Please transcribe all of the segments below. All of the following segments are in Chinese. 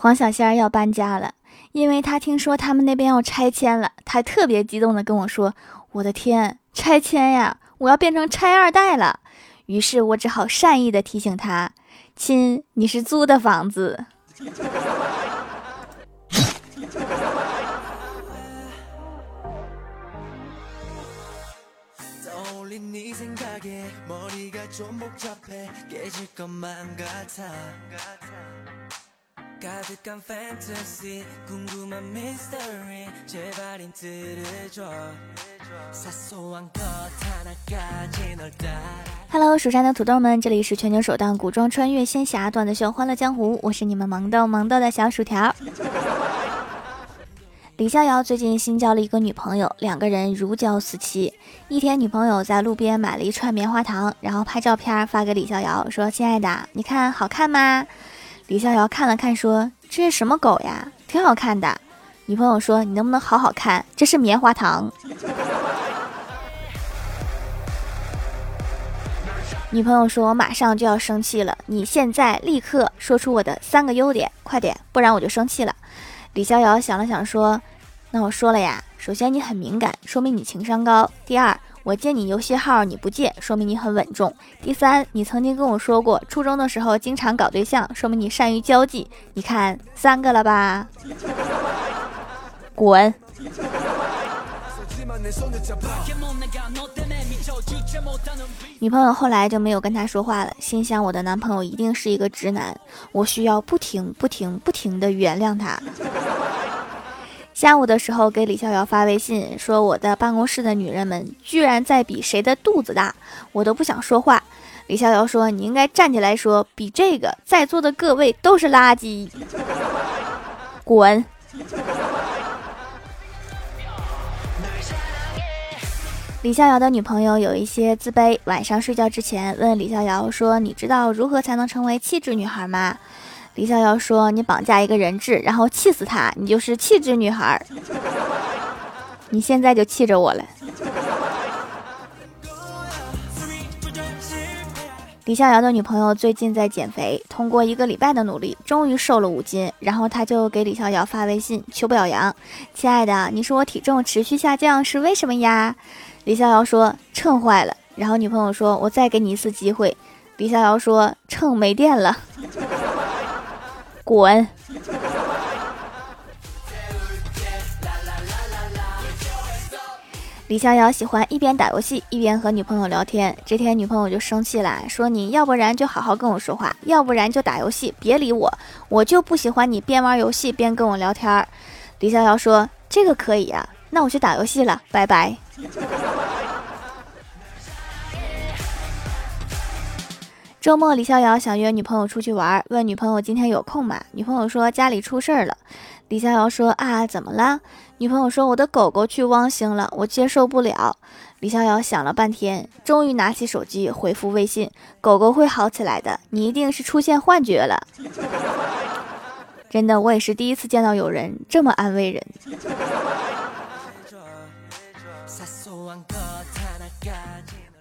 黄小仙要搬家了，因为他听说他们那边要拆迁了，他特别激动的跟我说：“我的天，拆迁呀，我要变成拆二代了。”于是我只好善意的提醒他：“亲，你是租的房子。”Hello，蜀山的土豆们，这里是全球首档古装穿越仙侠段子秀《欢乐江湖》，我是你们萌豆萌豆的小薯条。李逍遥最近新交了一个女朋友，两个人如胶似漆。一天，女朋友在路边买了一串棉花糖，然后拍照片发给李逍遥，说：“亲爱的，你看好看吗？”李逍遥看了看，说：“这是什么狗呀？挺好看的。”女朋友说：“你能不能好好看？这是棉花糖。”女朋友说：“我马上就要生气了，你现在立刻说出我的三个优点，快点，不然我就生气了。”李逍遥想了想说：“那我说了呀，首先你很敏感，说明你情商高；第二，我借你游戏号你不借，说明你很稳重；第三，你曾经跟我说过，初中的时候经常搞对象，说明你善于交际。你看三个了吧？滚！”女朋友后来就没有跟他说话了，心想我的男朋友一定是一个直男，我需要不停不停不停的原谅他。下午的时候给李逍遥发微信说，我的办公室的女人们居然在比谁的肚子大，我都不想说话。李逍遥说，你应该站起来说，比这个在座的各位都是垃圾，滚。李逍遥的女朋友有一些自卑，晚上睡觉之前问李逍遥说：“你知道如何才能成为气质女孩吗？”李逍遥说：“你绑架一个人质，然后气死他，你就是气质女孩。你现在就气着我了。”李逍遥的女朋友最近在减肥，通过一个礼拜的努力，终于瘦了五斤。然后他就给李逍遥发微信求表扬：“亲爱的，你说我体重持续下降是为什么呀？”李逍遥说：“秤坏了。”然后女朋友说：“我再给你一次机会。”李逍遥说：“秤没电了，滚。”李逍遥喜欢一边打游戏一边和女朋友聊天。这天女朋友就生气了，说：“你要不然就好好跟我说话，要不然就打游戏，别理我。我就不喜欢你边玩游戏边跟我聊天。”李逍遥说：“这个可以呀，那我去打游戏了，拜拜。”周末，李逍遥想约女朋友出去玩，问女朋友今天有空吗？女朋友说家里出事儿了。李逍遥说啊，怎么了？女朋友说我的狗狗去汪星了，我接受不了。李逍遥想了半天，终于拿起手机回复微信：狗狗会好起来的，你一定是出现幻觉了。真的，我也是第一次见到有人这么安慰人。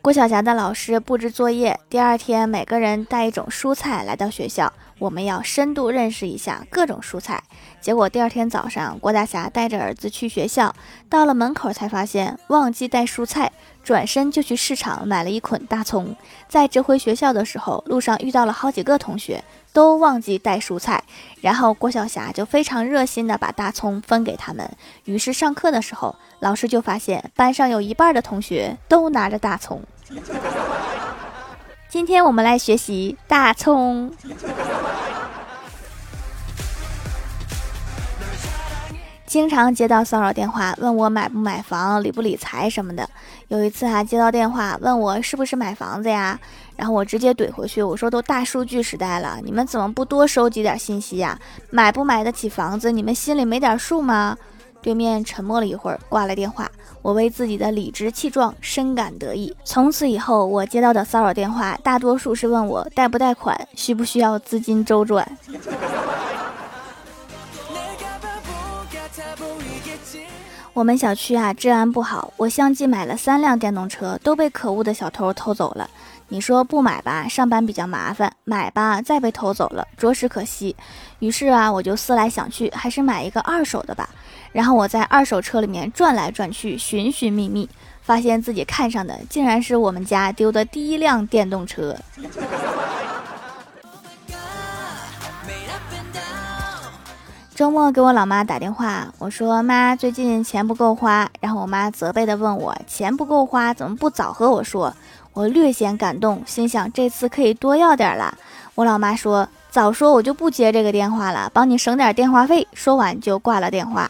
郭晓霞的老师布置作业，第二天每个人带一种蔬菜来到学校，我们要深度认识一下各种蔬菜。结果第二天早上，郭大侠带着儿子去学校，到了门口才发现忘记带蔬菜，转身就去市场买了一捆大葱。在折回学校的时候，路上遇到了好几个同学都忘记带蔬菜，然后郭晓霞就非常热心的把大葱分给他们。于是上课的时候，老师就发现班上有一半的同学都拿着大葱。今天我们来学习大葱。经常接到骚扰电话，问我买不买房、理不理财什么的。有一次还接到电话问我是不是买房子呀，然后我直接怼回去，我说都大数据时代了，你们怎么不多收集点信息呀？买不买得起房子，你们心里没点数吗？对面沉默了一会儿，挂了电话。我为自己的理直气壮深感得意。从此以后，我接到的骚扰电话大多数是问我贷不贷款，需不需要资金周转。我们小区啊，治安不好，我相继买了三辆电动车，都被可恶的小偷偷走了。你说不买吧，上班比较麻烦；买吧，再被偷走了，着实可惜。于是啊，我就思来想去，还是买一个二手的吧。然后我在二手车里面转来转去，寻寻觅觅，发现自己看上的竟然是我们家丢的第一辆电动车。周末给我老妈打电话，我说妈，最近钱不够花。然后我妈责备的问我，钱不够花怎么不早和我说？我略显感动，心想这次可以多要点了。我老妈说，早说我就不接这个电话了，帮你省点电话费。说完就挂了电话。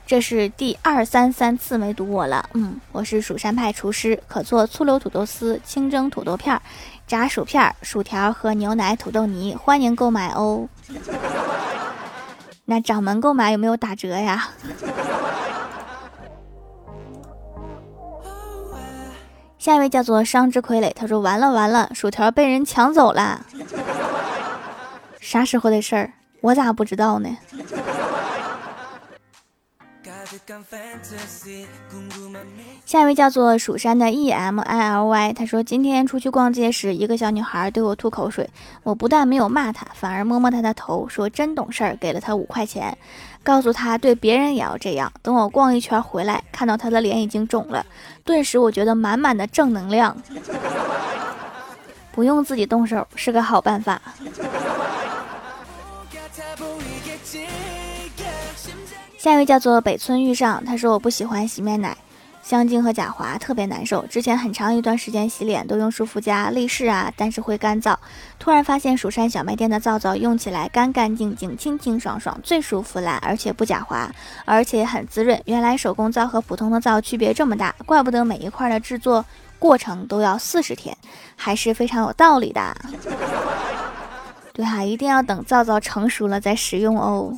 这是第二三三次没读我了。嗯，我是蜀山派厨师，可做醋溜土豆丝、清蒸土豆片。炸薯片、薯条和牛奶土豆泥，欢迎购买哦。那掌门购买有没有打折呀？下一位叫做商之傀儡，他说完了完了，薯条被人抢走了。啥时候的事儿？我咋不知道呢？下一位叫做蜀山的 E M I L Y，他说今天出去逛街时，一个小女孩对我吐口水，我不但没有骂她，反而摸摸她的头，说真懂事儿，给了她五块钱，告诉她对别人也要这样。等我逛一圈回来，看到她的脸已经肿了，顿时我觉得满满的正能量，不用自己动手是个好办法。下一位叫做北村遇上，他说我不喜欢洗面奶，香精和假滑特别难受。之前很长一段时间洗脸都用舒肤佳、力士啊，但是会干燥。突然发现蜀山小卖店的皂皂用起来干干净净、清清爽爽，最舒服啦，而且不假滑，而且很滋润。原来手工皂和普通的皂区别这么大，怪不得每一块的制作过程都要四十天，还是非常有道理的。对哈，一定要等皂皂成熟了再使用哦。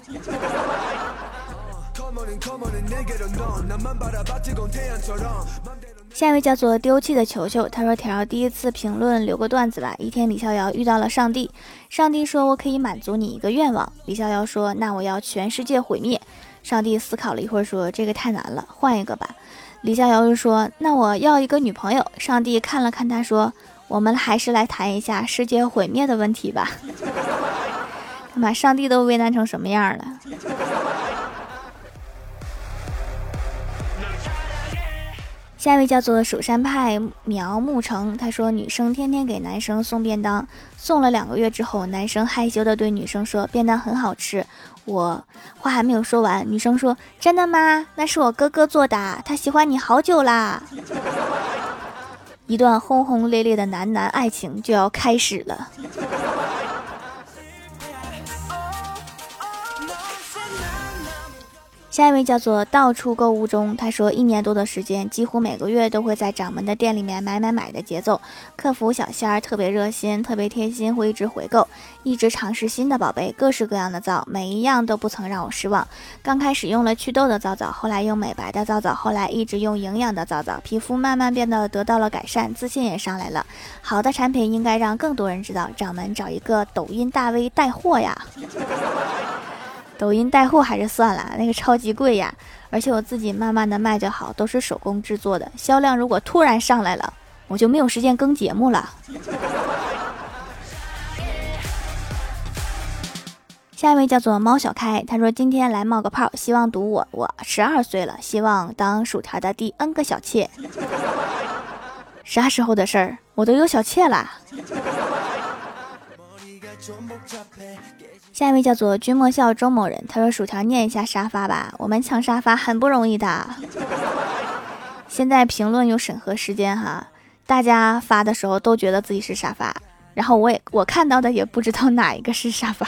下一位叫做丢弃的球球，他说：“条第一次评论留个段子吧。一天，李逍遥遇到了上帝，上帝说：‘我可以满足你一个愿望。’李逍遥说：‘那我要全世界毁灭。’上帝思考了一会儿，说：‘这个太难了，换一个吧。’李逍遥又说：‘那我要一个女朋友。’上帝看了看他，说：‘我们还是来谈一下世界毁灭的问题吧。’看把上帝都为难成什么样了。”下一位叫做蜀山派苗木成，他说女生天天给男生送便当，送了两个月之后，男生害羞的对女生说便当很好吃。我话还没有说完，女生说真的吗？那是我哥哥做的，他喜欢你好久啦。一段轰轰烈烈的男男爱情就要开始了。下一位叫做到处购物中，他说一年多的时间，几乎每个月都会在掌门的店里面买买买的节奏。客服小仙儿特别热心，特别贴心，会一直回购，一直尝试新的宝贝，各式各样的皂，每一样都不曾让我失望。刚开始用了祛痘的皂皂，后来用美白的皂皂，后来一直用营养的皂皂，皮肤慢慢变得得到了改善，自信也上来了。好的产品应该让更多人知道，掌门找一个抖音大 V 带货呀。抖音带货还是算了，那个超级贵呀，而且我自己慢慢的卖就好，都是手工制作的，销量如果突然上来了，我就没有时间更节目了。下一位叫做猫小开，他说今天来冒个泡，希望赌我，我十二岁了，希望当薯条的第 N 个小妾。啥时候的事儿？我都有小妾了。下一位叫做君莫笑周某人，他说：“薯条念一下沙发吧，我们抢沙发很不容易的。现在评论有审核时间哈，大家发的时候都觉得自己是沙发，然后我也我看到的也不知道哪一个是沙发。”